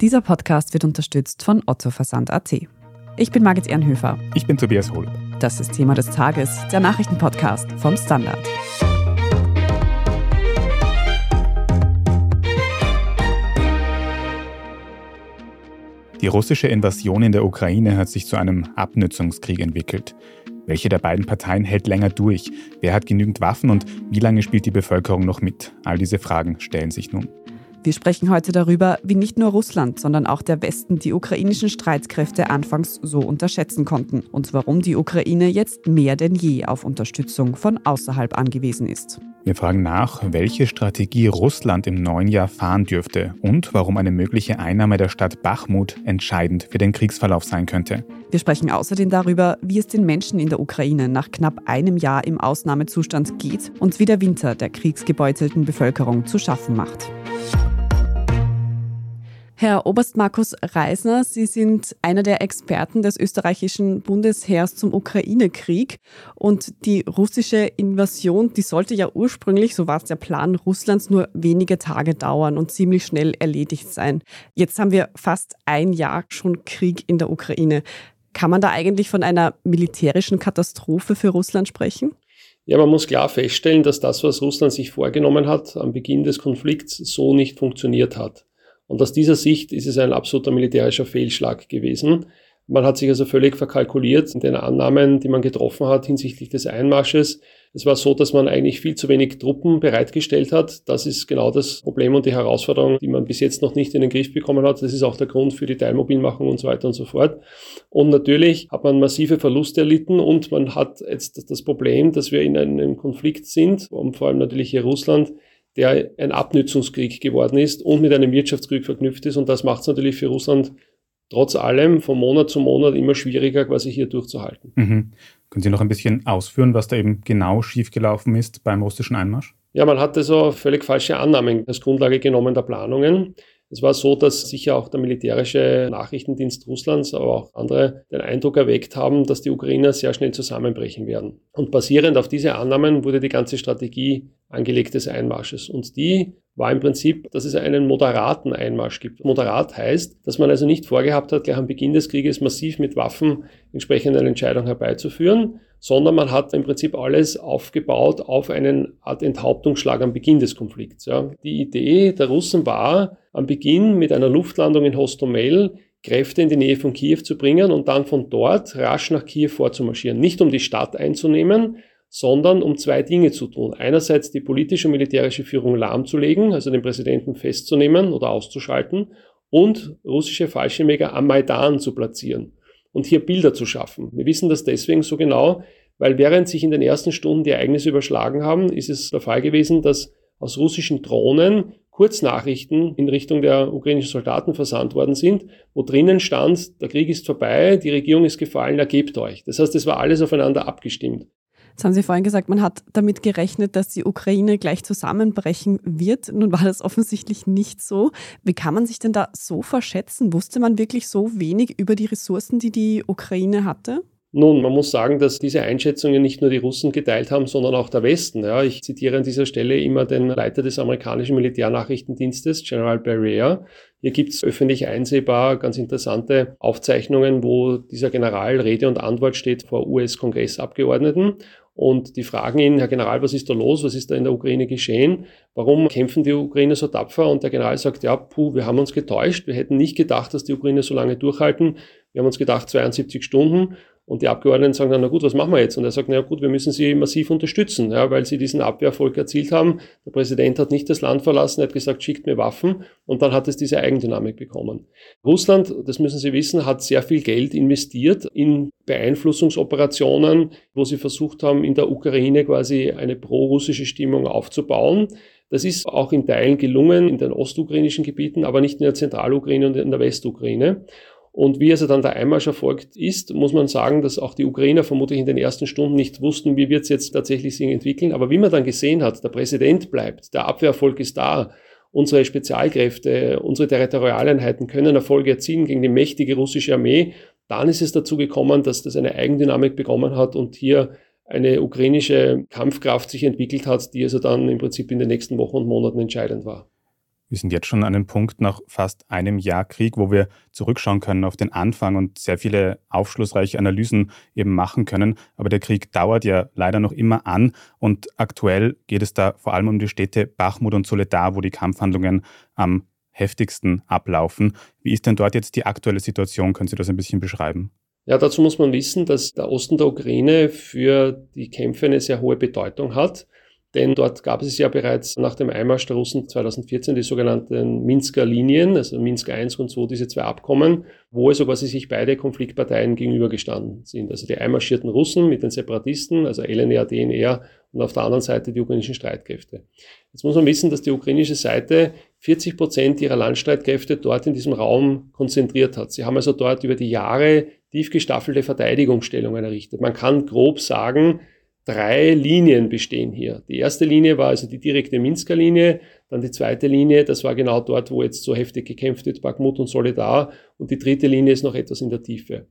Dieser Podcast wird unterstützt von Otto Versand.at. Ich bin Margit Ehrenhöfer. Ich bin Tobias Hohl. Das ist Thema des Tages, der Nachrichtenpodcast vom Standard. Die russische Invasion in der Ukraine hat sich zu einem Abnützungskrieg entwickelt. Welche der beiden Parteien hält länger durch? Wer hat genügend Waffen und wie lange spielt die Bevölkerung noch mit? All diese Fragen stellen sich nun. Wir sprechen heute darüber, wie nicht nur Russland, sondern auch der Westen die ukrainischen Streitkräfte anfangs so unterschätzen konnten und warum die Ukraine jetzt mehr denn je auf Unterstützung von außerhalb angewiesen ist. Wir fragen nach, welche Strategie Russland im neuen Jahr fahren dürfte und warum eine mögliche Einnahme der Stadt Bachmut entscheidend für den Kriegsverlauf sein könnte. Wir sprechen außerdem darüber, wie es den Menschen in der Ukraine nach knapp einem Jahr im Ausnahmezustand geht und wie der Winter der kriegsgebeutelten Bevölkerung zu schaffen macht. Herr Oberst Markus Reisner, Sie sind einer der Experten des österreichischen Bundesheers zum Ukraine-Krieg. Und die russische Invasion, die sollte ja ursprünglich, so war es der Plan Russlands, nur wenige Tage dauern und ziemlich schnell erledigt sein. Jetzt haben wir fast ein Jahr schon Krieg in der Ukraine. Kann man da eigentlich von einer militärischen Katastrophe für Russland sprechen? Ja, man muss klar feststellen, dass das, was Russland sich vorgenommen hat, am Beginn des Konflikts so nicht funktioniert hat. Und aus dieser Sicht ist es ein absoluter militärischer Fehlschlag gewesen. Man hat sich also völlig verkalkuliert in den Annahmen, die man getroffen hat hinsichtlich des Einmarsches. Es war so, dass man eigentlich viel zu wenig Truppen bereitgestellt hat. Das ist genau das Problem und die Herausforderung, die man bis jetzt noch nicht in den Griff bekommen hat. Das ist auch der Grund für die Teilmobilmachung und so weiter und so fort. Und natürlich hat man massive Verluste erlitten und man hat jetzt das Problem, dass wir in einem Konflikt sind, und vor allem natürlich hier Russland, der ein Abnützungskrieg geworden ist und mit einem Wirtschaftskrieg verknüpft ist. Und das macht es natürlich für Russland trotz allem von Monat zu Monat immer schwieriger, quasi hier durchzuhalten. Mhm. Können Sie noch ein bisschen ausführen, was da eben genau schiefgelaufen ist beim russischen Einmarsch? Ja, man hat also völlig falsche Annahmen als Grundlage genommen der Planungen. Es war so, dass sicher auch der militärische Nachrichtendienst Russlands, aber auch andere den Eindruck erweckt haben, dass die Ukrainer sehr schnell zusammenbrechen werden. Und basierend auf diese Annahmen wurde die ganze Strategie angelegt des Einmarsches. Und die war im Prinzip, dass es einen moderaten Einmarsch gibt. Moderat heißt, dass man also nicht vorgehabt hat, gleich am Beginn des Krieges massiv mit Waffen entsprechend eine Entscheidung herbeizuführen, sondern man hat im Prinzip alles aufgebaut auf einen Art Enthauptungsschlag am Beginn des Konflikts. Ja. Die Idee der Russen war, am Beginn mit einer Luftlandung in Hostomel Kräfte in die Nähe von Kiew zu bringen und dann von dort rasch nach Kiew vorzumarschieren. Nicht um die Stadt einzunehmen, sondern um zwei Dinge zu tun. Einerseits die politische und militärische Führung lahmzulegen, also den Präsidenten festzunehmen oder auszuschalten und russische Fallschirmjäger am Maidan zu platzieren und hier Bilder zu schaffen. Wir wissen das deswegen so genau, weil während sich in den ersten Stunden die Ereignisse überschlagen haben, ist es der Fall gewesen, dass aus russischen Drohnen Kurznachrichten in Richtung der ukrainischen Soldaten versandt worden sind, wo drinnen stand, der Krieg ist vorbei, die Regierung ist gefallen, ergebt euch. Das heißt, es war alles aufeinander abgestimmt. Jetzt haben Sie vorhin gesagt, man hat damit gerechnet, dass die Ukraine gleich zusammenbrechen wird. Nun war das offensichtlich nicht so. Wie kann man sich denn da so verschätzen? Wusste man wirklich so wenig über die Ressourcen, die die Ukraine hatte? Nun, man muss sagen, dass diese Einschätzungen nicht nur die Russen geteilt haben, sondern auch der Westen. Ja, ich zitiere an dieser Stelle immer den Leiter des amerikanischen Militärnachrichtendienstes, General Barrea. Hier gibt es öffentlich einsehbar ganz interessante Aufzeichnungen, wo dieser General Rede und Antwort steht vor US-Kongressabgeordneten und die fragen ihn, Herr General, was ist da los? Was ist da in der Ukraine geschehen? Warum kämpfen die Ukrainer so tapfer? Und der General sagt, ja, puh, wir haben uns getäuscht. Wir hätten nicht gedacht, dass die Ukrainer so lange durchhalten. Wir haben uns gedacht, 72 Stunden. Und die Abgeordneten sagen dann, na gut, was machen wir jetzt? Und er sagt, na gut, wir müssen sie massiv unterstützen, ja, weil sie diesen Abwehrerfolg erzielt haben. Der Präsident hat nicht das Land verlassen, er hat gesagt, schickt mir Waffen. Und dann hat es diese Eigendynamik bekommen. Russland, das müssen Sie wissen, hat sehr viel Geld investiert in Beeinflussungsoperationen, wo sie versucht haben, in der Ukraine quasi eine pro-russische Stimmung aufzubauen. Das ist auch in Teilen gelungen in den ostukrainischen Gebieten, aber nicht in der Zentralukraine und in der Westukraine. Und wie also dann der Einmarsch erfolgt ist, muss man sagen, dass auch die Ukrainer vermutlich in den ersten Stunden nicht wussten, wie wird es jetzt tatsächlich sich entwickeln. Aber wie man dann gesehen hat, der Präsident bleibt, der Abwehrerfolg ist da, unsere Spezialkräfte, unsere Territorialeinheiten können Erfolge erzielen gegen die mächtige russische Armee, dann ist es dazu gekommen, dass das eine Eigendynamik bekommen hat und hier eine ukrainische Kampfkraft sich entwickelt hat, die also dann im Prinzip in den nächsten Wochen und Monaten entscheidend war. Wir sind jetzt schon an einem Punkt nach fast einem Jahr Krieg, wo wir zurückschauen können auf den Anfang und sehr viele aufschlussreiche Analysen eben machen können. Aber der Krieg dauert ja leider noch immer an und aktuell geht es da vor allem um die Städte Bachmut und Soledar, wo die Kampfhandlungen am heftigsten ablaufen. Wie ist denn dort jetzt die aktuelle Situation? Können Sie das ein bisschen beschreiben? Ja, dazu muss man wissen, dass der Osten der Ukraine für die Kämpfe eine sehr hohe Bedeutung hat. Denn dort gab es ja bereits nach dem Einmarsch der Russen 2014 die sogenannten Minsker Linien, also Minsk I und 2, diese zwei Abkommen, wo also quasi sich beide Konfliktparteien gegenübergestanden sind. Also die einmarschierten Russen mit den Separatisten, also LNR, DNR und auf der anderen Seite die ukrainischen Streitkräfte. Jetzt muss man wissen, dass die ukrainische Seite 40 Prozent ihrer Landstreitkräfte dort in diesem Raum konzentriert hat. Sie haben also dort über die Jahre tief gestaffelte Verteidigungsstellungen errichtet. Man kann grob sagen, drei Linien bestehen hier. Die erste Linie war also die direkte Minsker Linie, dann die zweite Linie, das war genau dort, wo jetzt so heftig gekämpft wird, Bakhmut und Solidar, und die dritte Linie ist noch etwas in der Tiefe.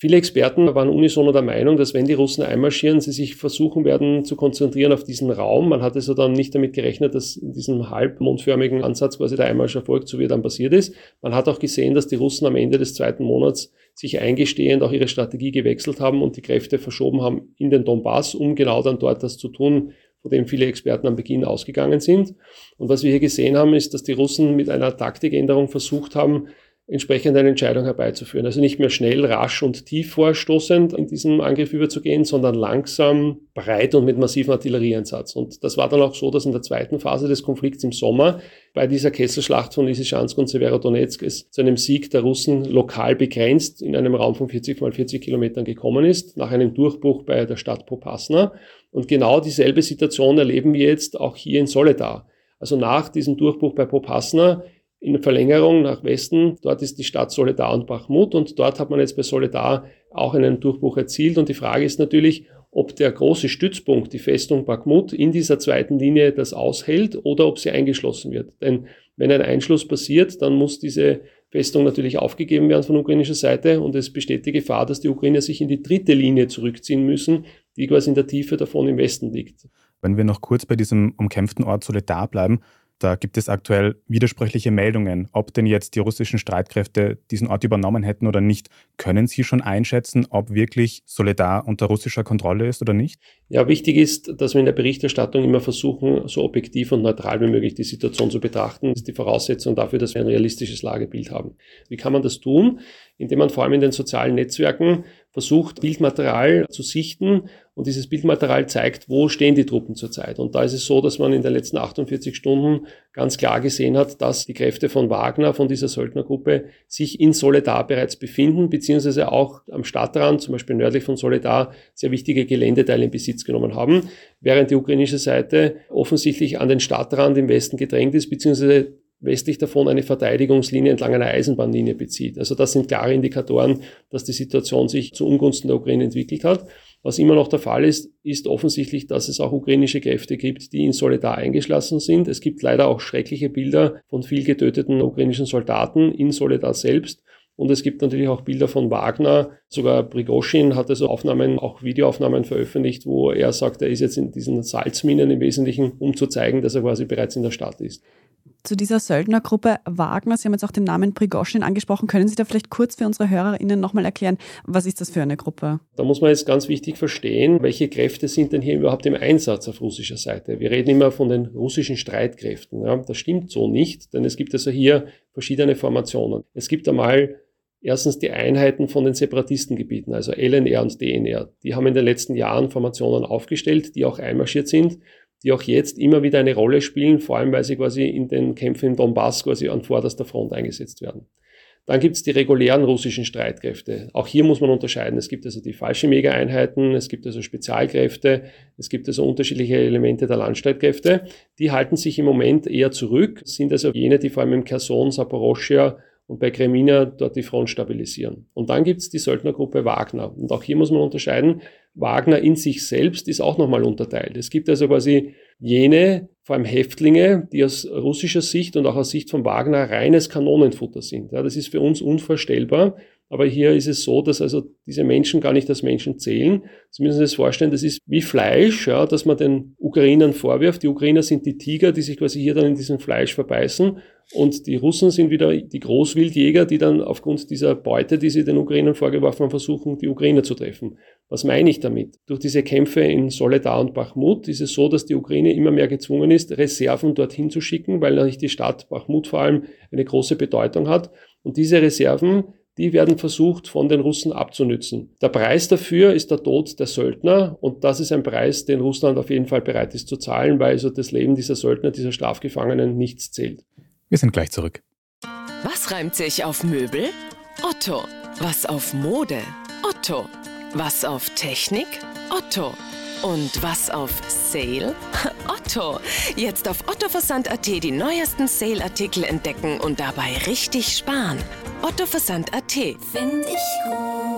Viele Experten waren unisono der Meinung, dass wenn die Russen einmarschieren, sie sich versuchen werden zu konzentrieren auf diesen Raum. Man hat also dann nicht damit gerechnet, dass in diesem halbmondförmigen Ansatz quasi der Einmarsch erfolgt, so wie er dann passiert ist. Man hat auch gesehen, dass die Russen am Ende des zweiten Monats sich eingestehend auch ihre Strategie gewechselt haben und die Kräfte verschoben haben in den Donbass, um genau dann dort das zu tun, von dem viele Experten am Beginn ausgegangen sind. Und was wir hier gesehen haben, ist, dass die Russen mit einer Taktikänderung versucht haben, entsprechend eine Entscheidung herbeizuführen. Also nicht mehr schnell, rasch und tief vorstoßend in diesem Angriff überzugehen, sondern langsam, breit und mit massivem Artillerieeinsatz. Und das war dann auch so, dass in der zweiten Phase des Konflikts im Sommer bei dieser Kesselschlacht von Lysychansk und Severodonetsk es zu einem Sieg der Russen lokal begrenzt in einem Raum von 40 mal 40 Kilometern gekommen ist, nach einem Durchbruch bei der Stadt Popasna. Und genau dieselbe Situation erleben wir jetzt auch hier in Soledar. Also nach diesem Durchbruch bei Popasna in Verlängerung nach Westen, dort ist die Stadt Soledar und Bachmut und dort hat man jetzt bei Soledar auch einen Durchbruch erzielt. Und die Frage ist natürlich, ob der große Stützpunkt, die Festung Bakhmut, in dieser zweiten Linie das aushält oder ob sie eingeschlossen wird. Denn wenn ein Einschluss passiert, dann muss diese Festung natürlich aufgegeben werden von ukrainischer Seite und es besteht die Gefahr, dass die Ukrainer sich in die dritte Linie zurückziehen müssen, die quasi in der Tiefe davon im Westen liegt. Wenn wir noch kurz bei diesem umkämpften Ort Soledar bleiben, da gibt es aktuell widersprüchliche Meldungen, ob denn jetzt die russischen Streitkräfte diesen Ort übernommen hätten oder nicht. Können Sie schon einschätzen, ob wirklich Soledar unter russischer Kontrolle ist oder nicht? Ja, wichtig ist, dass wir in der Berichterstattung immer versuchen, so objektiv und neutral wie möglich die Situation zu betrachten. Das ist die Voraussetzung dafür, dass wir ein realistisches Lagebild haben. Wie kann man das tun? Indem man vor allem in den sozialen Netzwerken versucht, Bildmaterial zu sichten und dieses Bildmaterial zeigt, wo stehen die Truppen zurzeit. Und da ist es so, dass man in den letzten 48 Stunden ganz klar gesehen hat, dass die Kräfte von Wagner, von dieser Söldnergruppe, sich in Soledar bereits befinden, beziehungsweise auch am Stadtrand, zum Beispiel nördlich von Soledar, sehr wichtige Geländeteile in Besitz genommen haben, während die ukrainische Seite offensichtlich an den Stadtrand im Westen gedrängt ist, beziehungsweise westlich davon eine Verteidigungslinie entlang einer Eisenbahnlinie bezieht. Also das sind klare Indikatoren, dass die Situation sich zu Ungunsten der Ukraine entwickelt hat. Was immer noch der Fall ist, ist offensichtlich, dass es auch ukrainische Kräfte gibt, die in Solidar eingeschlossen sind. Es gibt leider auch schreckliche Bilder von viel getöteten ukrainischen Soldaten in Solidar selbst. Und es gibt natürlich auch Bilder von Wagner. Sogar Prigoschin hat also Aufnahmen, auch Videoaufnahmen veröffentlicht, wo er sagt, er ist jetzt in diesen Salzminen im Wesentlichen, um zu zeigen, dass er quasi bereits in der Stadt ist zu dieser Söldnergruppe Wagner. Sie haben jetzt auch den Namen Prigoschin angesprochen. Können Sie da vielleicht kurz für unsere HörerInnen nochmal erklären, was ist das für eine Gruppe? Da muss man jetzt ganz wichtig verstehen, welche Kräfte sind denn hier überhaupt im Einsatz auf russischer Seite. Wir reden immer von den russischen Streitkräften. Ja, das stimmt so nicht, denn es gibt also hier verschiedene Formationen. Es gibt einmal Erstens die Einheiten von den Separatistengebieten, also LNR und DNR. Die haben in den letzten Jahren Formationen aufgestellt, die auch einmarschiert sind die auch jetzt immer wieder eine Rolle spielen, vor allem weil sie quasi in den Kämpfen in Donbass quasi an vorderster Front eingesetzt werden. Dann gibt es die regulären russischen Streitkräfte. Auch hier muss man unterscheiden. Es gibt also die Fallschirmjägereinheiten, es gibt also Spezialkräfte, es gibt also unterschiedliche Elemente der Landstreitkräfte. Die halten sich im Moment eher zurück, sind also jene, die vor allem im Kherson, Saporoschia und bei Kremina dort die Front stabilisieren. Und dann gibt es die Söldnergruppe Wagner. Und auch hier muss man unterscheiden, Wagner in sich selbst ist auch nochmal unterteilt. Es gibt also quasi jene, vor allem Häftlinge, die aus russischer Sicht und auch aus Sicht von Wagner reines Kanonenfutter sind. Ja, das ist für uns unvorstellbar. Aber hier ist es so, dass also diese Menschen gar nicht als Menschen zählen. Sie müssen sich das vorstellen, das ist wie Fleisch, ja, dass man den Ukrainern vorwirft. Die Ukrainer sind die Tiger, die sich quasi hier dann in diesem Fleisch verbeißen. Und die Russen sind wieder die Großwildjäger, die dann aufgrund dieser Beute, die sie den Ukrainern vorgeworfen haben, versuchen, die Ukrainer zu treffen. Was meine ich damit? Durch diese Kämpfe in Soledar und Bachmut ist es so, dass die Ukraine immer mehr gezwungen ist, Reserven dorthin zu schicken, weil natürlich die Stadt Bachmut vor allem eine große Bedeutung hat. Und diese Reserven die werden versucht von den Russen abzunützen. Der Preis dafür ist der Tod der Söldner und das ist ein Preis, den Russland auf jeden Fall bereit ist zu zahlen, weil also das Leben dieser Söldner, dieser Strafgefangenen nichts zählt. Wir sind gleich zurück. Was reimt sich auf Möbel? Otto. Was auf Mode? Otto. Was auf Technik? Otto. Und was auf Sale? Otto. Jetzt auf ottoversand.at die neuesten Sale-Artikel entdecken und dabei richtig sparen. ottoversand.at. Finde ich gut.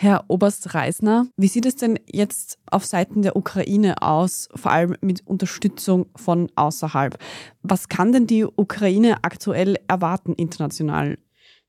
Herr Oberst Reisner, wie sieht es denn jetzt auf Seiten der Ukraine aus, vor allem mit Unterstützung von außerhalb? Was kann denn die Ukraine aktuell erwarten international?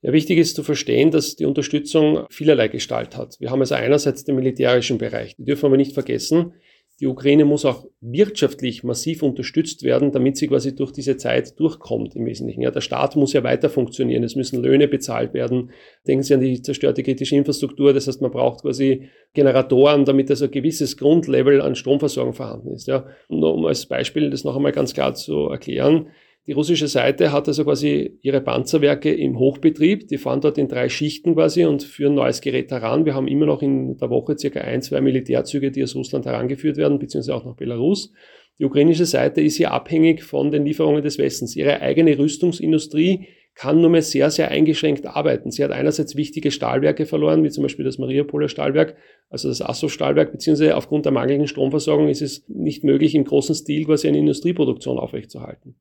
Ja, wichtig ist zu verstehen, dass die Unterstützung vielerlei Gestalt hat. Wir haben also einerseits den militärischen Bereich, die dürfen wir nicht vergessen. Die Ukraine muss auch wirtschaftlich massiv unterstützt werden, damit sie quasi durch diese Zeit durchkommt im Wesentlichen. Ja, der Staat muss ja weiter funktionieren, es müssen Löhne bezahlt werden. Denken Sie an die zerstörte kritische Infrastruktur, das heißt, man braucht quasi Generatoren, damit also ein gewisses Grundlevel an Stromversorgung vorhanden ist. Ja. Nur um als Beispiel das noch einmal ganz klar zu erklären, die russische Seite hat also quasi ihre Panzerwerke im Hochbetrieb. Die fahren dort in drei Schichten quasi und führen neues Gerät heran. Wir haben immer noch in der Woche circa ein, zwei Militärzüge, die aus Russland herangeführt werden, beziehungsweise auch nach Belarus. Die ukrainische Seite ist hier abhängig von den Lieferungen des Westens. Ihre eigene Rüstungsindustrie kann nur mehr sehr, sehr eingeschränkt arbeiten. Sie hat einerseits wichtige Stahlwerke verloren, wie zum Beispiel das Mariupoler Stahlwerk, also das Assow-Stahlwerk, beziehungsweise aufgrund der mangelnden Stromversorgung ist es nicht möglich, im großen Stil quasi eine Industrieproduktion aufrechtzuerhalten.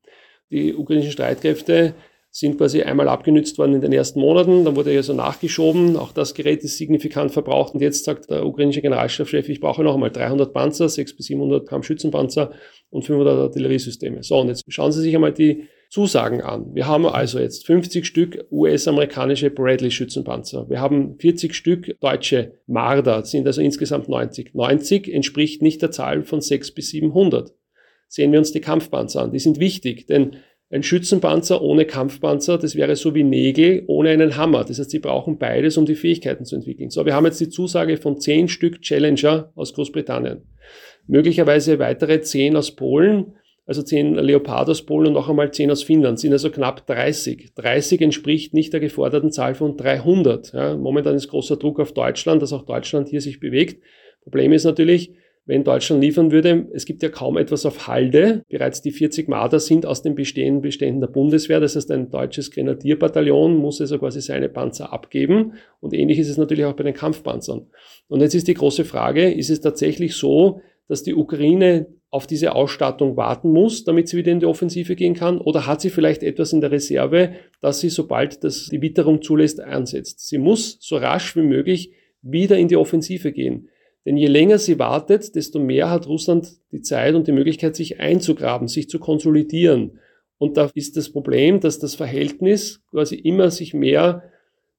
Die ukrainischen Streitkräfte sind quasi einmal abgenützt worden in den ersten Monaten, dann wurde ja so nachgeschoben, auch das Gerät ist signifikant verbraucht und jetzt sagt der ukrainische Generalstabschef, ich brauche noch einmal 300 Panzer, 600 bis 700 Gramm Schützenpanzer und 500 Artilleriesysteme. So, und jetzt schauen Sie sich einmal die Zusagen an. Wir haben also jetzt 50 Stück US-amerikanische Bradley-Schützenpanzer. Wir haben 40 Stück deutsche Marder, sind also insgesamt 90. 90 entspricht nicht der Zahl von 600 bis 700 sehen wir uns die Kampfpanzer an. Die sind wichtig, denn ein Schützenpanzer ohne Kampfpanzer, das wäre so wie Nägel ohne einen Hammer. Das heißt, sie brauchen beides, um die Fähigkeiten zu entwickeln. So, wir haben jetzt die Zusage von zehn Stück Challenger aus Großbritannien. Möglicherweise weitere zehn aus Polen, also zehn Leopard aus Polen und noch einmal zehn aus Finnland, sind also knapp 30. 30 entspricht nicht der geforderten Zahl von 300. Ja, momentan ist großer Druck auf Deutschland, dass auch Deutschland hier sich bewegt. Problem ist natürlich, wenn Deutschland liefern würde. Es gibt ja kaum etwas auf Halde. Bereits die 40 Marder sind aus den bestehenden Beständen der Bundeswehr. Das heißt, ein deutsches Grenadierbataillon muss also quasi seine Panzer abgeben. Und ähnlich ist es natürlich auch bei den Kampfpanzern. Und jetzt ist die große Frage, ist es tatsächlich so, dass die Ukraine auf diese Ausstattung warten muss, damit sie wieder in die Offensive gehen kann? Oder hat sie vielleicht etwas in der Reserve, dass sie, sobald das die Witterung zulässt, einsetzt? Sie muss so rasch wie möglich wieder in die Offensive gehen. Denn je länger sie wartet, desto mehr hat Russland die Zeit und die Möglichkeit, sich einzugraben, sich zu konsolidieren. Und da ist das Problem, dass das Verhältnis quasi immer sich mehr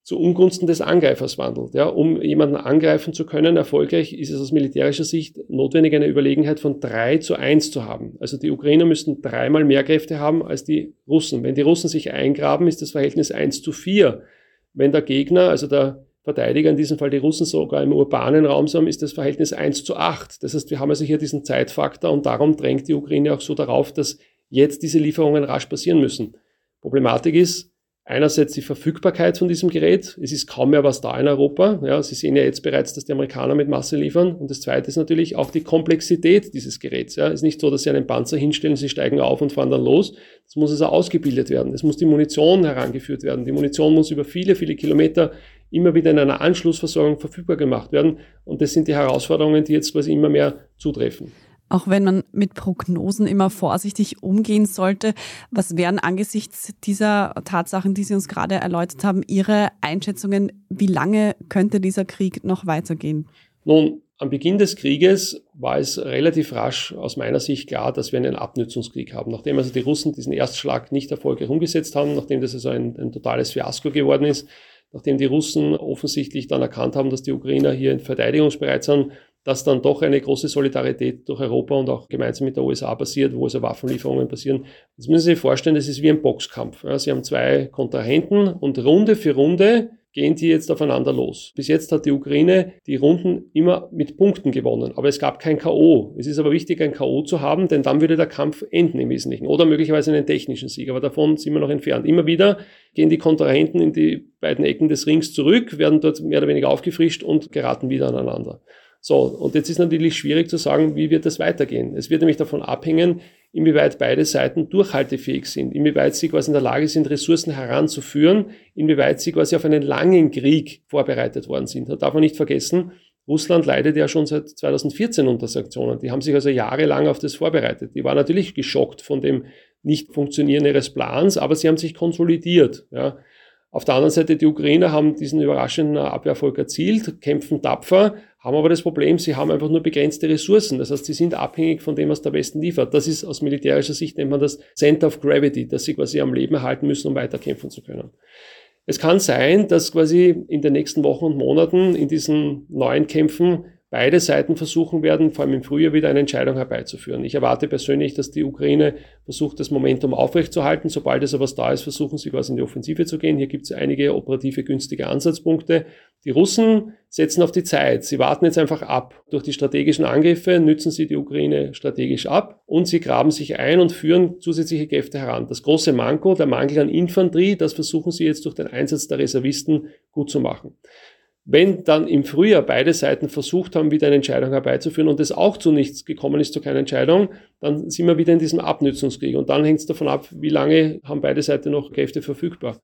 zu Ungunsten des Angreifers wandelt. Ja, um jemanden angreifen zu können, erfolgreich, ist es aus militärischer Sicht notwendig, eine Überlegenheit von drei zu eins zu haben. Also die Ukrainer müssten dreimal mehr Kräfte haben als die Russen. Wenn die Russen sich eingraben, ist das Verhältnis eins zu vier. Wenn der Gegner, also der Verteidiger, in diesem Fall die Russen sogar im urbanen Raum sind, ist das Verhältnis 1 zu 8. Das heißt, wir haben also hier diesen Zeitfaktor und darum drängt die Ukraine auch so darauf, dass jetzt diese Lieferungen rasch passieren müssen. Problematik ist, Einerseits die Verfügbarkeit von diesem Gerät. Es ist kaum mehr was da in Europa. Ja, Sie sehen ja jetzt bereits, dass die Amerikaner mit Masse liefern. Und das Zweite ist natürlich auch die Komplexität dieses Geräts. Ja, es ist nicht so, dass Sie einen Panzer hinstellen, Sie steigen auf und fahren dann los. Es muss also ausgebildet werden. Es muss die Munition herangeführt werden. Die Munition muss über viele, viele Kilometer immer wieder in einer Anschlussversorgung verfügbar gemacht werden. Und das sind die Herausforderungen, die jetzt quasi immer mehr zutreffen. Auch wenn man mit Prognosen immer vorsichtig umgehen sollte, was wären angesichts dieser Tatsachen, die Sie uns gerade erläutert haben, Ihre Einschätzungen, wie lange könnte dieser Krieg noch weitergehen? Nun, am Beginn des Krieges war es relativ rasch aus meiner Sicht klar, dass wir einen Abnutzungskrieg haben. Nachdem also die Russen diesen Erstschlag nicht erfolgreich umgesetzt haben, nachdem das also ein, ein totales Fiasko geworden ist, nachdem die Russen offensichtlich dann erkannt haben, dass die Ukrainer hier verteidigungsbereit sind, dass dann doch eine große Solidarität durch Europa und auch gemeinsam mit der USA passiert, wo also Waffenlieferungen passieren. Das müssen Sie sich vorstellen, das ist wie ein Boxkampf. Sie haben zwei Kontrahenten und Runde für Runde gehen die jetzt aufeinander los. Bis jetzt hat die Ukraine die Runden immer mit Punkten gewonnen, aber es gab kein K.O. Es ist aber wichtig, ein K.O. zu haben, denn dann würde der Kampf enden im Wesentlichen oder möglicherweise einen technischen Sieg, aber davon sind wir noch entfernt. Immer wieder gehen die Kontrahenten in die beiden Ecken des Rings zurück, werden dort mehr oder weniger aufgefrischt und geraten wieder aneinander. So, und jetzt ist natürlich schwierig zu sagen, wie wird das weitergehen. Es wird nämlich davon abhängen, inwieweit beide Seiten durchhaltefähig sind, inwieweit sie quasi in der Lage sind, Ressourcen heranzuführen, inwieweit sie quasi auf einen langen Krieg vorbereitet worden sind. Da darf man nicht vergessen, Russland leidet ja schon seit 2014 unter Sanktionen. Die haben sich also jahrelang auf das vorbereitet. Die waren natürlich geschockt von dem Nicht-Funktionieren ihres Plans, aber sie haben sich konsolidiert. Ja. Auf der anderen Seite, die Ukrainer haben diesen überraschenden Abwehrerfolg erzielt, kämpfen tapfer, haben aber das Problem, sie haben einfach nur begrenzte Ressourcen. Das heißt, sie sind abhängig von dem, was der Westen liefert. Das ist aus militärischer Sicht nennt man das Center of Gravity, dass sie quasi am Leben erhalten müssen, um weiterkämpfen zu können. Es kann sein, dass quasi in den nächsten Wochen und Monaten in diesen neuen Kämpfen beide Seiten versuchen werden, vor allem im Frühjahr wieder eine Entscheidung herbeizuführen. Ich erwarte persönlich, dass die Ukraine versucht, das Momentum aufrechtzuerhalten. Sobald es aber da ist, versuchen sie quasi in die Offensive zu gehen. Hier gibt es einige operative günstige Ansatzpunkte. Die Russen setzen auf die Zeit. Sie warten jetzt einfach ab. Durch die strategischen Angriffe nützen sie die Ukraine strategisch ab und sie graben sich ein und führen zusätzliche Kräfte heran. Das große Manko, der Mangel an Infanterie, das versuchen sie jetzt durch den Einsatz der Reservisten gut zu machen. Wenn dann im Frühjahr beide Seiten versucht haben, wieder eine Entscheidung herbeizuführen und es auch zu nichts gekommen ist, zu keiner Entscheidung, dann sind wir wieder in diesem Abnützungskrieg. Und dann hängt es davon ab, wie lange haben beide Seiten noch Kräfte verfügbar.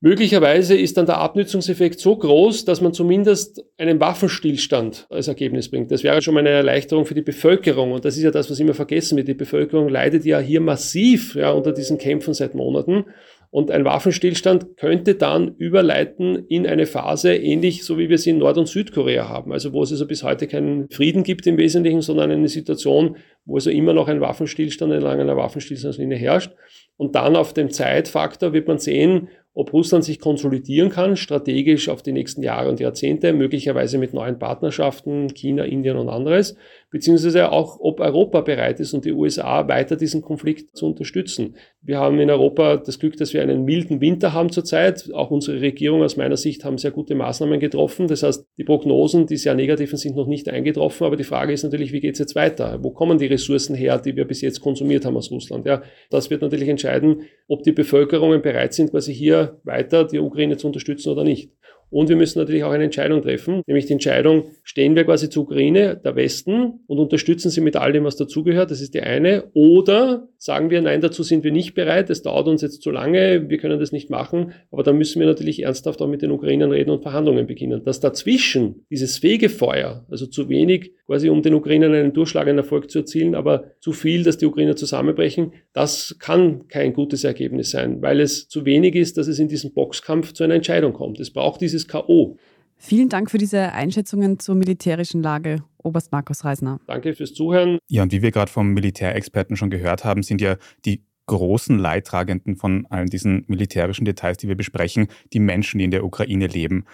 Möglicherweise ist dann der Abnützungseffekt so groß, dass man zumindest einen Waffenstillstand als Ergebnis bringt. Das wäre schon mal eine Erleichterung für die Bevölkerung. Und das ist ja das, was immer vergessen wird. Die Bevölkerung leidet ja hier massiv ja, unter diesen Kämpfen seit Monaten. Und ein Waffenstillstand könnte dann überleiten in eine Phase, ähnlich so wie wir sie in Nord- und Südkorea haben. Also wo es also bis heute keinen Frieden gibt im Wesentlichen, sondern eine Situation, wo also immer noch ein Waffenstillstand entlang einer Waffenstillstandslinie herrscht. Und dann auf dem Zeitfaktor wird man sehen, ob Russland sich konsolidieren kann, strategisch auf die nächsten Jahre und Jahrzehnte, möglicherweise mit neuen Partnerschaften, China, Indien und anderes, beziehungsweise auch, ob Europa bereit ist und die USA weiter diesen Konflikt zu unterstützen. Wir haben in Europa das Glück, dass wir einen milden Winter haben zurzeit. Auch unsere Regierung aus meiner Sicht haben sehr gute Maßnahmen getroffen. Das heißt, die Prognosen, die sehr negativen, sind noch nicht eingetroffen. Aber die Frage ist natürlich, wie geht es jetzt weiter? Wo kommen die Ressourcen her, die wir bis jetzt konsumiert haben aus Russland? Ja, das wird natürlich entscheiden, ob die Bevölkerungen bereit sind, quasi hier weiter die Ukraine zu unterstützen oder nicht. Und wir müssen natürlich auch eine Entscheidung treffen, nämlich die Entscheidung, stehen wir quasi zur Ukraine, der Westen, und unterstützen sie mit all dem, was dazugehört, das ist die eine, oder sagen wir, nein, dazu sind wir nicht bereit, es dauert uns jetzt zu lange, wir können das nicht machen, aber dann müssen wir natürlich ernsthaft auch mit den Ukrainern reden und Verhandlungen beginnen. Dass dazwischen dieses Fegefeuer, also zu wenig quasi um den Ukrainern einen durchschlagenden Erfolg zu erzielen, aber zu viel, dass die Ukrainer zusammenbrechen, das kann kein gutes Ergebnis sein, weil es zu wenig ist, dass es in diesem Boxkampf zu einer Entscheidung kommt. Es braucht dieses K.O. Vielen Dank für diese Einschätzungen zur militärischen Lage, Oberst Markus Reisner. Danke fürs Zuhören. Ja, und wie wir gerade vom Militärexperten schon gehört haben, sind ja die großen Leidtragenden von allen diesen militärischen Details, die wir besprechen, die Menschen, die in der Ukraine leben.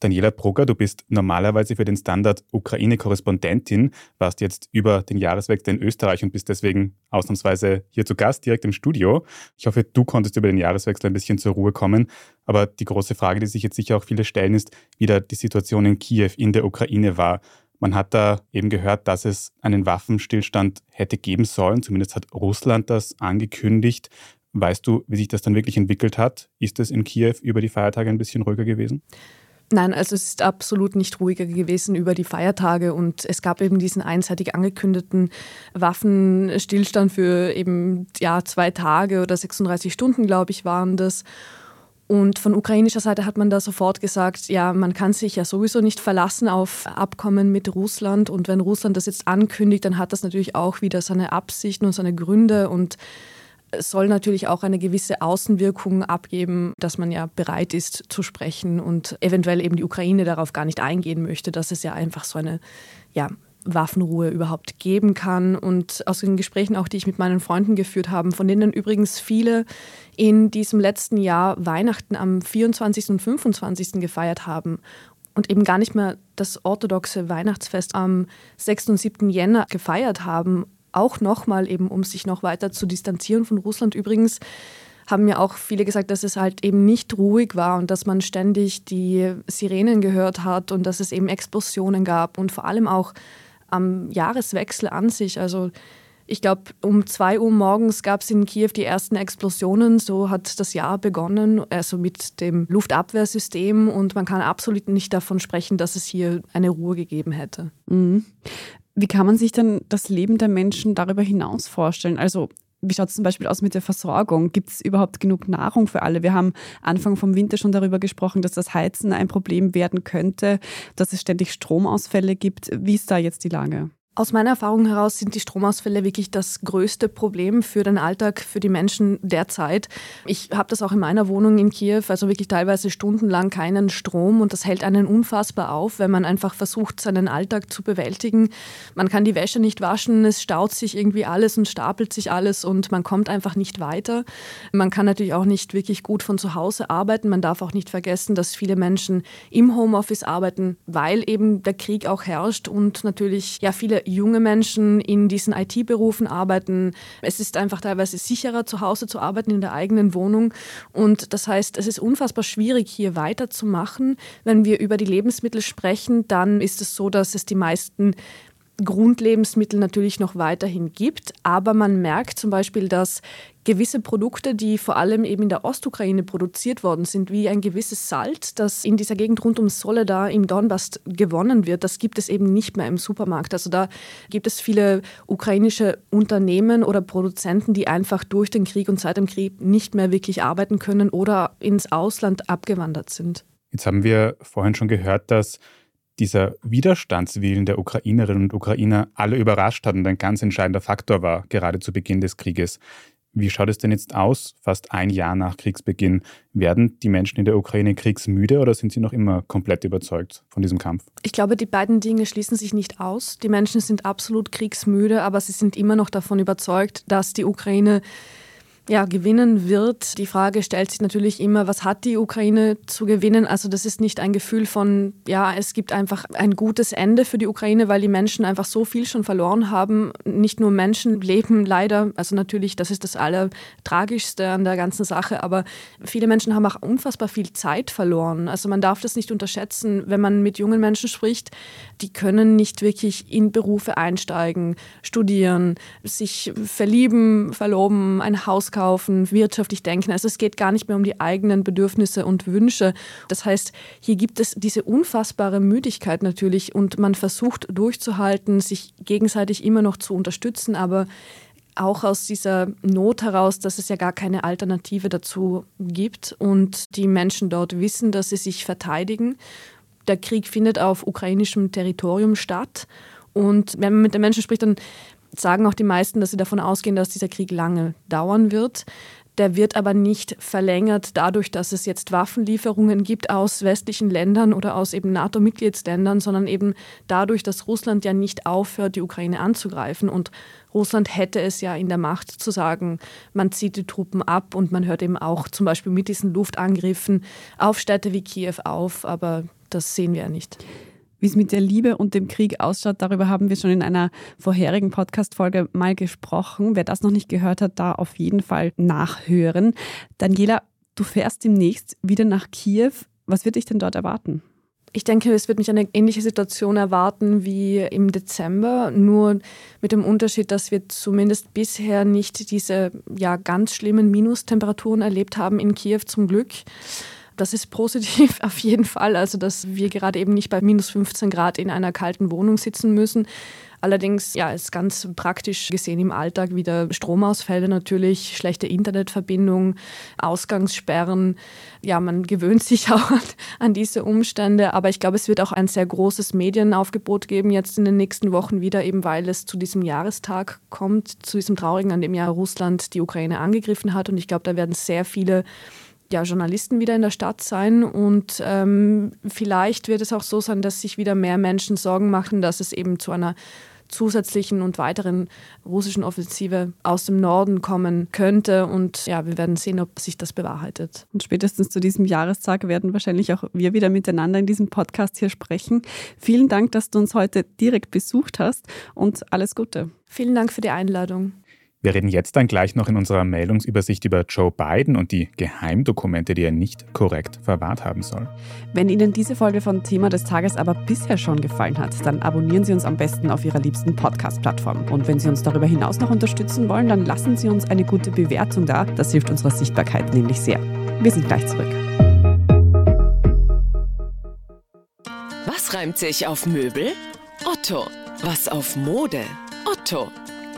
Daniela Brugger, du bist normalerweise für den Standard Ukraine-Korrespondentin, warst jetzt über den Jahreswechsel in Österreich und bist deswegen ausnahmsweise hier zu Gast, direkt im Studio. Ich hoffe, du konntest über den Jahreswechsel ein bisschen zur Ruhe kommen. Aber die große Frage, die sich jetzt sicher auch viele stellen, ist, wie da die Situation in Kiew in der Ukraine war. Man hat da eben gehört, dass es einen Waffenstillstand hätte geben sollen. Zumindest hat Russland das angekündigt. Weißt du, wie sich das dann wirklich entwickelt hat? Ist es in Kiew über die Feiertage ein bisschen ruhiger gewesen? Nein, also es ist absolut nicht ruhiger gewesen über die Feiertage und es gab eben diesen einseitig angekündigten Waffenstillstand für eben ja, zwei Tage oder 36 Stunden, glaube ich, waren das. Und von ukrainischer Seite hat man da sofort gesagt, ja, man kann sich ja sowieso nicht verlassen auf Abkommen mit Russland. Und wenn Russland das jetzt ankündigt, dann hat das natürlich auch wieder seine Absichten und seine Gründe und soll natürlich auch eine gewisse Außenwirkung abgeben, dass man ja bereit ist zu sprechen und eventuell eben die Ukraine darauf gar nicht eingehen möchte, dass es ja einfach so eine ja, Waffenruhe überhaupt geben kann. Und aus den Gesprächen auch, die ich mit meinen Freunden geführt habe, von denen übrigens viele in diesem letzten Jahr Weihnachten am 24. und 25. gefeiert haben und eben gar nicht mehr das orthodoxe Weihnachtsfest am 6. und 7. Jänner gefeiert haben, auch nochmal eben, um sich noch weiter zu distanzieren von Russland. Übrigens haben mir auch viele gesagt, dass es halt eben nicht ruhig war und dass man ständig die Sirenen gehört hat und dass es eben Explosionen gab und vor allem auch am Jahreswechsel an sich. Also ich glaube, um 2 Uhr morgens gab es in Kiew die ersten Explosionen. So hat das Jahr begonnen, also mit dem Luftabwehrsystem. Und man kann absolut nicht davon sprechen, dass es hier eine Ruhe gegeben hätte. Mhm. Wie kann man sich dann das Leben der Menschen darüber hinaus vorstellen? Also wie schaut es zum Beispiel aus mit der Versorgung? Gibt es überhaupt genug Nahrung für alle? Wir haben Anfang vom Winter schon darüber gesprochen, dass das Heizen ein Problem werden könnte, dass es ständig Stromausfälle gibt. Wie ist da jetzt die Lage? Aus meiner Erfahrung heraus sind die Stromausfälle wirklich das größte Problem für den Alltag, für die Menschen derzeit. Ich habe das auch in meiner Wohnung in Kiew, also wirklich teilweise stundenlang keinen Strom und das hält einen unfassbar auf, wenn man einfach versucht, seinen Alltag zu bewältigen. Man kann die Wäsche nicht waschen, es staut sich irgendwie alles und stapelt sich alles und man kommt einfach nicht weiter. Man kann natürlich auch nicht wirklich gut von zu Hause arbeiten. Man darf auch nicht vergessen, dass viele Menschen im Homeoffice arbeiten, weil eben der Krieg auch herrscht und natürlich ja viele junge Menschen in diesen IT-Berufen arbeiten. Es ist einfach teilweise sicherer, zu Hause zu arbeiten, in der eigenen Wohnung. Und das heißt, es ist unfassbar schwierig, hier weiterzumachen. Wenn wir über die Lebensmittel sprechen, dann ist es so, dass es die meisten Grundlebensmittel natürlich noch weiterhin gibt. Aber man merkt zum Beispiel, dass gewisse Produkte, die vor allem eben in der Ostukraine produziert worden sind, wie ein gewisses Salz, das in dieser Gegend rund um Soledar im Donbass gewonnen wird, das gibt es eben nicht mehr im Supermarkt. Also da gibt es viele ukrainische Unternehmen oder Produzenten, die einfach durch den Krieg und seit dem Krieg nicht mehr wirklich arbeiten können oder ins Ausland abgewandert sind. Jetzt haben wir vorhin schon gehört, dass dieser Widerstandswillen der Ukrainerinnen und Ukrainer alle überrascht hat und ein ganz entscheidender Faktor war, gerade zu Beginn des Krieges. Wie schaut es denn jetzt aus, fast ein Jahr nach Kriegsbeginn? Werden die Menschen in der Ukraine kriegsmüde oder sind sie noch immer komplett überzeugt von diesem Kampf? Ich glaube, die beiden Dinge schließen sich nicht aus. Die Menschen sind absolut kriegsmüde, aber sie sind immer noch davon überzeugt, dass die Ukraine ja, gewinnen wird. Die Frage stellt sich natürlich immer, was hat die Ukraine zu gewinnen? Also das ist nicht ein Gefühl von, ja, es gibt einfach ein gutes Ende für die Ukraine, weil die Menschen einfach so viel schon verloren haben. Nicht nur Menschenleben leider, also natürlich, das ist das Allertragischste an der ganzen Sache, aber viele Menschen haben auch unfassbar viel Zeit verloren. Also man darf das nicht unterschätzen, wenn man mit jungen Menschen spricht, die können nicht wirklich in Berufe einsteigen, studieren, sich verlieben, verloben, ein Haus kaufen kaufen, wirtschaftlich denken. Also es geht gar nicht mehr um die eigenen Bedürfnisse und Wünsche. Das heißt, hier gibt es diese unfassbare Müdigkeit natürlich und man versucht durchzuhalten, sich gegenseitig immer noch zu unterstützen, aber auch aus dieser Not heraus, dass es ja gar keine Alternative dazu gibt und die Menschen dort wissen, dass sie sich verteidigen. Der Krieg findet auf ukrainischem Territorium statt und wenn man mit den Menschen spricht, dann sagen auch die meisten, dass sie davon ausgehen, dass dieser Krieg lange dauern wird. Der wird aber nicht verlängert dadurch, dass es jetzt Waffenlieferungen gibt aus westlichen Ländern oder aus eben NATO-Mitgliedsländern, sondern eben dadurch, dass Russland ja nicht aufhört, die Ukraine anzugreifen. Und Russland hätte es ja in der Macht zu sagen, man zieht die Truppen ab und man hört eben auch zum Beispiel mit diesen Luftangriffen auf Städte wie Kiew auf. Aber das sehen wir ja nicht. Wie es mit der Liebe und dem Krieg ausschaut, darüber haben wir schon in einer vorherigen Podcast-Folge mal gesprochen. Wer das noch nicht gehört hat, da auf jeden Fall nachhören. Daniela, du fährst demnächst wieder nach Kiew. Was wird dich denn dort erwarten? Ich denke, es wird mich eine ähnliche Situation erwarten wie im Dezember, nur mit dem Unterschied, dass wir zumindest bisher nicht diese ja, ganz schlimmen Minustemperaturen erlebt haben in Kiew zum Glück. Das ist positiv auf jeden Fall, also dass wir gerade eben nicht bei minus 15 Grad in einer kalten Wohnung sitzen müssen. Allerdings ja, ist ganz praktisch gesehen im Alltag wieder Stromausfälle natürlich, schlechte Internetverbindung, Ausgangssperren. Ja, man gewöhnt sich auch an diese Umstände, aber ich glaube, es wird auch ein sehr großes Medienaufgebot geben jetzt in den nächsten Wochen wieder, eben weil es zu diesem Jahrestag kommt, zu diesem traurigen, an dem Jahr Russland die Ukraine angegriffen hat. Und ich glaube, da werden sehr viele ja, Journalisten wieder in der Stadt sein und ähm, vielleicht wird es auch so sein, dass sich wieder mehr Menschen Sorgen machen, dass es eben zu einer zusätzlichen und weiteren russischen Offensive aus dem Norden kommen könnte. Und ja, wir werden sehen, ob sich das bewahrheitet. Und spätestens zu diesem Jahrestag werden wahrscheinlich auch wir wieder miteinander in diesem Podcast hier sprechen. Vielen Dank, dass du uns heute direkt besucht hast und alles Gute. Vielen Dank für die Einladung. Wir reden jetzt dann gleich noch in unserer Meldungsübersicht über Joe Biden und die Geheimdokumente, die er nicht korrekt verwahrt haben soll. Wenn Ihnen diese Folge von Thema des Tages aber bisher schon gefallen hat, dann abonnieren Sie uns am besten auf Ihrer liebsten Podcast-Plattform. Und wenn Sie uns darüber hinaus noch unterstützen wollen, dann lassen Sie uns eine gute Bewertung da. Das hilft unserer Sichtbarkeit nämlich sehr. Wir sind gleich zurück. Was reimt sich auf Möbel? Otto. Was auf Mode? Otto.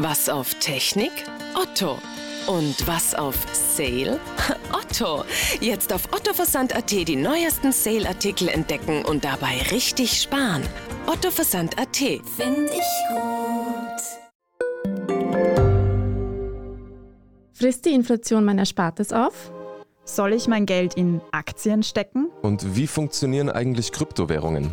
Was auf Technik? Otto. Und was auf Sale? Otto. Jetzt auf ottoversand.at die neuesten Sale-Artikel entdecken und dabei richtig sparen. ottoversand.at. Find ich gut. Frisst die Inflation mein Erspartes auf? Soll ich mein Geld in Aktien stecken? Und wie funktionieren eigentlich Kryptowährungen?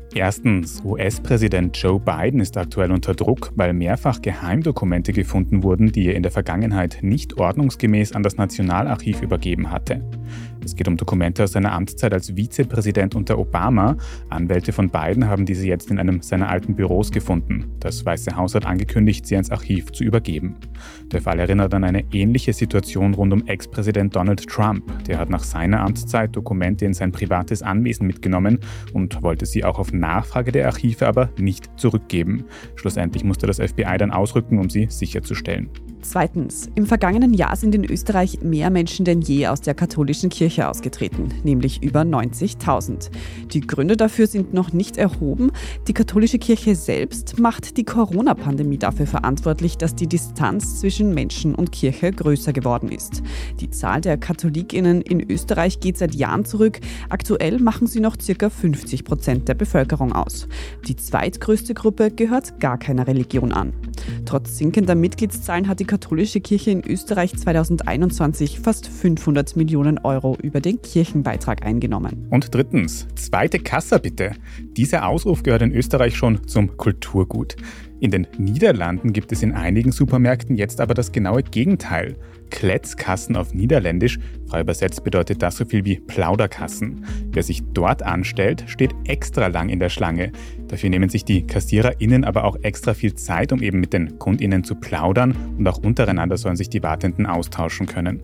Erstens, US-Präsident Joe Biden ist aktuell unter Druck, weil mehrfach Geheimdokumente gefunden wurden, die er in der Vergangenheit nicht ordnungsgemäß an das Nationalarchiv übergeben hatte. Es geht um Dokumente aus seiner Amtszeit als Vizepräsident unter Obama. Anwälte von Biden haben diese jetzt in einem seiner alten Büros gefunden. Das Weiße Haus hat angekündigt, sie ans Archiv zu übergeben. Der Fall erinnert an eine ähnliche Situation rund um Ex-Präsident Donald Trump. Der hat nach seiner Amtszeit Dokumente in sein privates Anwesen mitgenommen und wollte sie auch auf Nachfrage der Archive aber nicht zurückgeben. Schlussendlich musste das FBI dann ausrücken, um sie sicherzustellen. Zweitens. Im vergangenen Jahr sind in Österreich mehr Menschen denn je aus der katholischen Kirche ausgetreten, nämlich über 90.000. Die Gründe dafür sind noch nicht erhoben. Die katholische Kirche selbst macht die Corona-Pandemie dafür verantwortlich, dass die Distanz zwischen Menschen und Kirche größer geworden ist. Die Zahl der KatholikInnen in Österreich geht seit Jahren zurück. Aktuell machen sie noch ca. 50 Prozent der Bevölkerung aus. Die zweitgrößte Gruppe gehört gar keiner Religion an. Trotz sinkender Mitgliedszahlen hat die katholische Kirche in Österreich 2021 fast 500 Millionen Euro über den Kirchenbeitrag eingenommen. Und drittens, zweite Kassa bitte. Dieser Ausruf gehört in Österreich schon zum Kulturgut. In den Niederlanden gibt es in einigen Supermärkten jetzt aber das genaue Gegenteil. Kletzkassen auf Niederländisch, frei übersetzt bedeutet das so viel wie Plauderkassen. Wer sich dort anstellt, steht extra lang in der Schlange. Dafür nehmen sich die KassiererInnen aber auch extra viel Zeit, um eben mit den KundInnen zu plaudern und auch untereinander sollen sich die Wartenden austauschen können.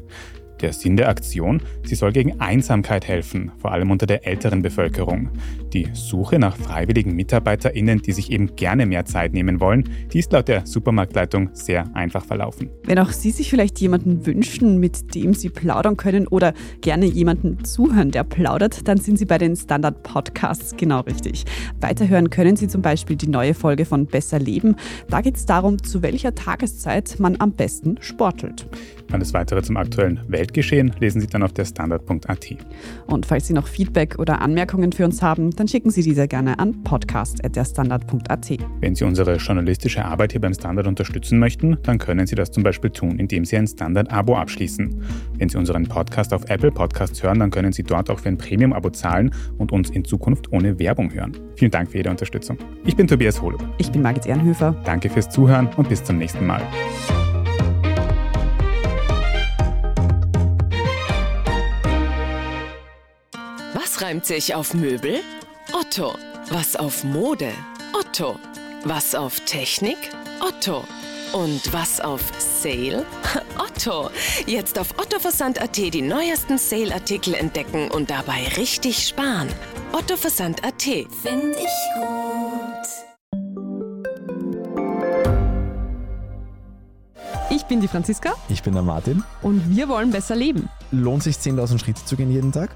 Der Sinn der Aktion, sie soll gegen Einsamkeit helfen, vor allem unter der älteren Bevölkerung. Die Suche nach freiwilligen MitarbeiterInnen, die sich eben gerne mehr Zeit nehmen wollen, die ist laut der Supermarktleitung sehr einfach verlaufen. Wenn auch Sie sich vielleicht jemanden wünschen, mit dem Sie plaudern können oder gerne jemanden zuhören, der plaudert, dann sind Sie bei den Standard Podcasts genau richtig. Weiterhören können Sie zum Beispiel die neue Folge von Besser Leben. Da geht es darum, zu welcher Tageszeit man am besten sportelt. Alles weitere zum aktuellen Weltgeschehen lesen Sie dann auf der Standard.at. Und falls Sie noch Feedback oder Anmerkungen für uns haben, dann schicken Sie diese gerne an podcast.derstandard.at. Wenn Sie unsere journalistische Arbeit hier beim Standard unterstützen möchten, dann können Sie das zum Beispiel tun, indem Sie ein Standard-Abo abschließen. Wenn Sie unseren Podcast auf Apple Podcasts hören, dann können Sie dort auch für ein Premium-Abo zahlen und uns in Zukunft ohne Werbung hören. Vielen Dank für Ihre Unterstützung. Ich bin Tobias Holub. Ich bin Margit Ehrenhöfer. Danke fürs Zuhören und bis zum nächsten Mal. Was reimt sich auf Möbel? Otto. Was auf Mode? Otto. Was auf Technik? Otto. Und was auf Sale? Otto. Jetzt auf ottoversand.at die neuesten Sale-Artikel entdecken und dabei richtig sparen. ottoversand.at. Find ich gut. Ich bin die Franziska Ich bin der Martin. und wir wollen besser leben. Lohnt sich 10.000 Schritte zu gehen jeden Tag?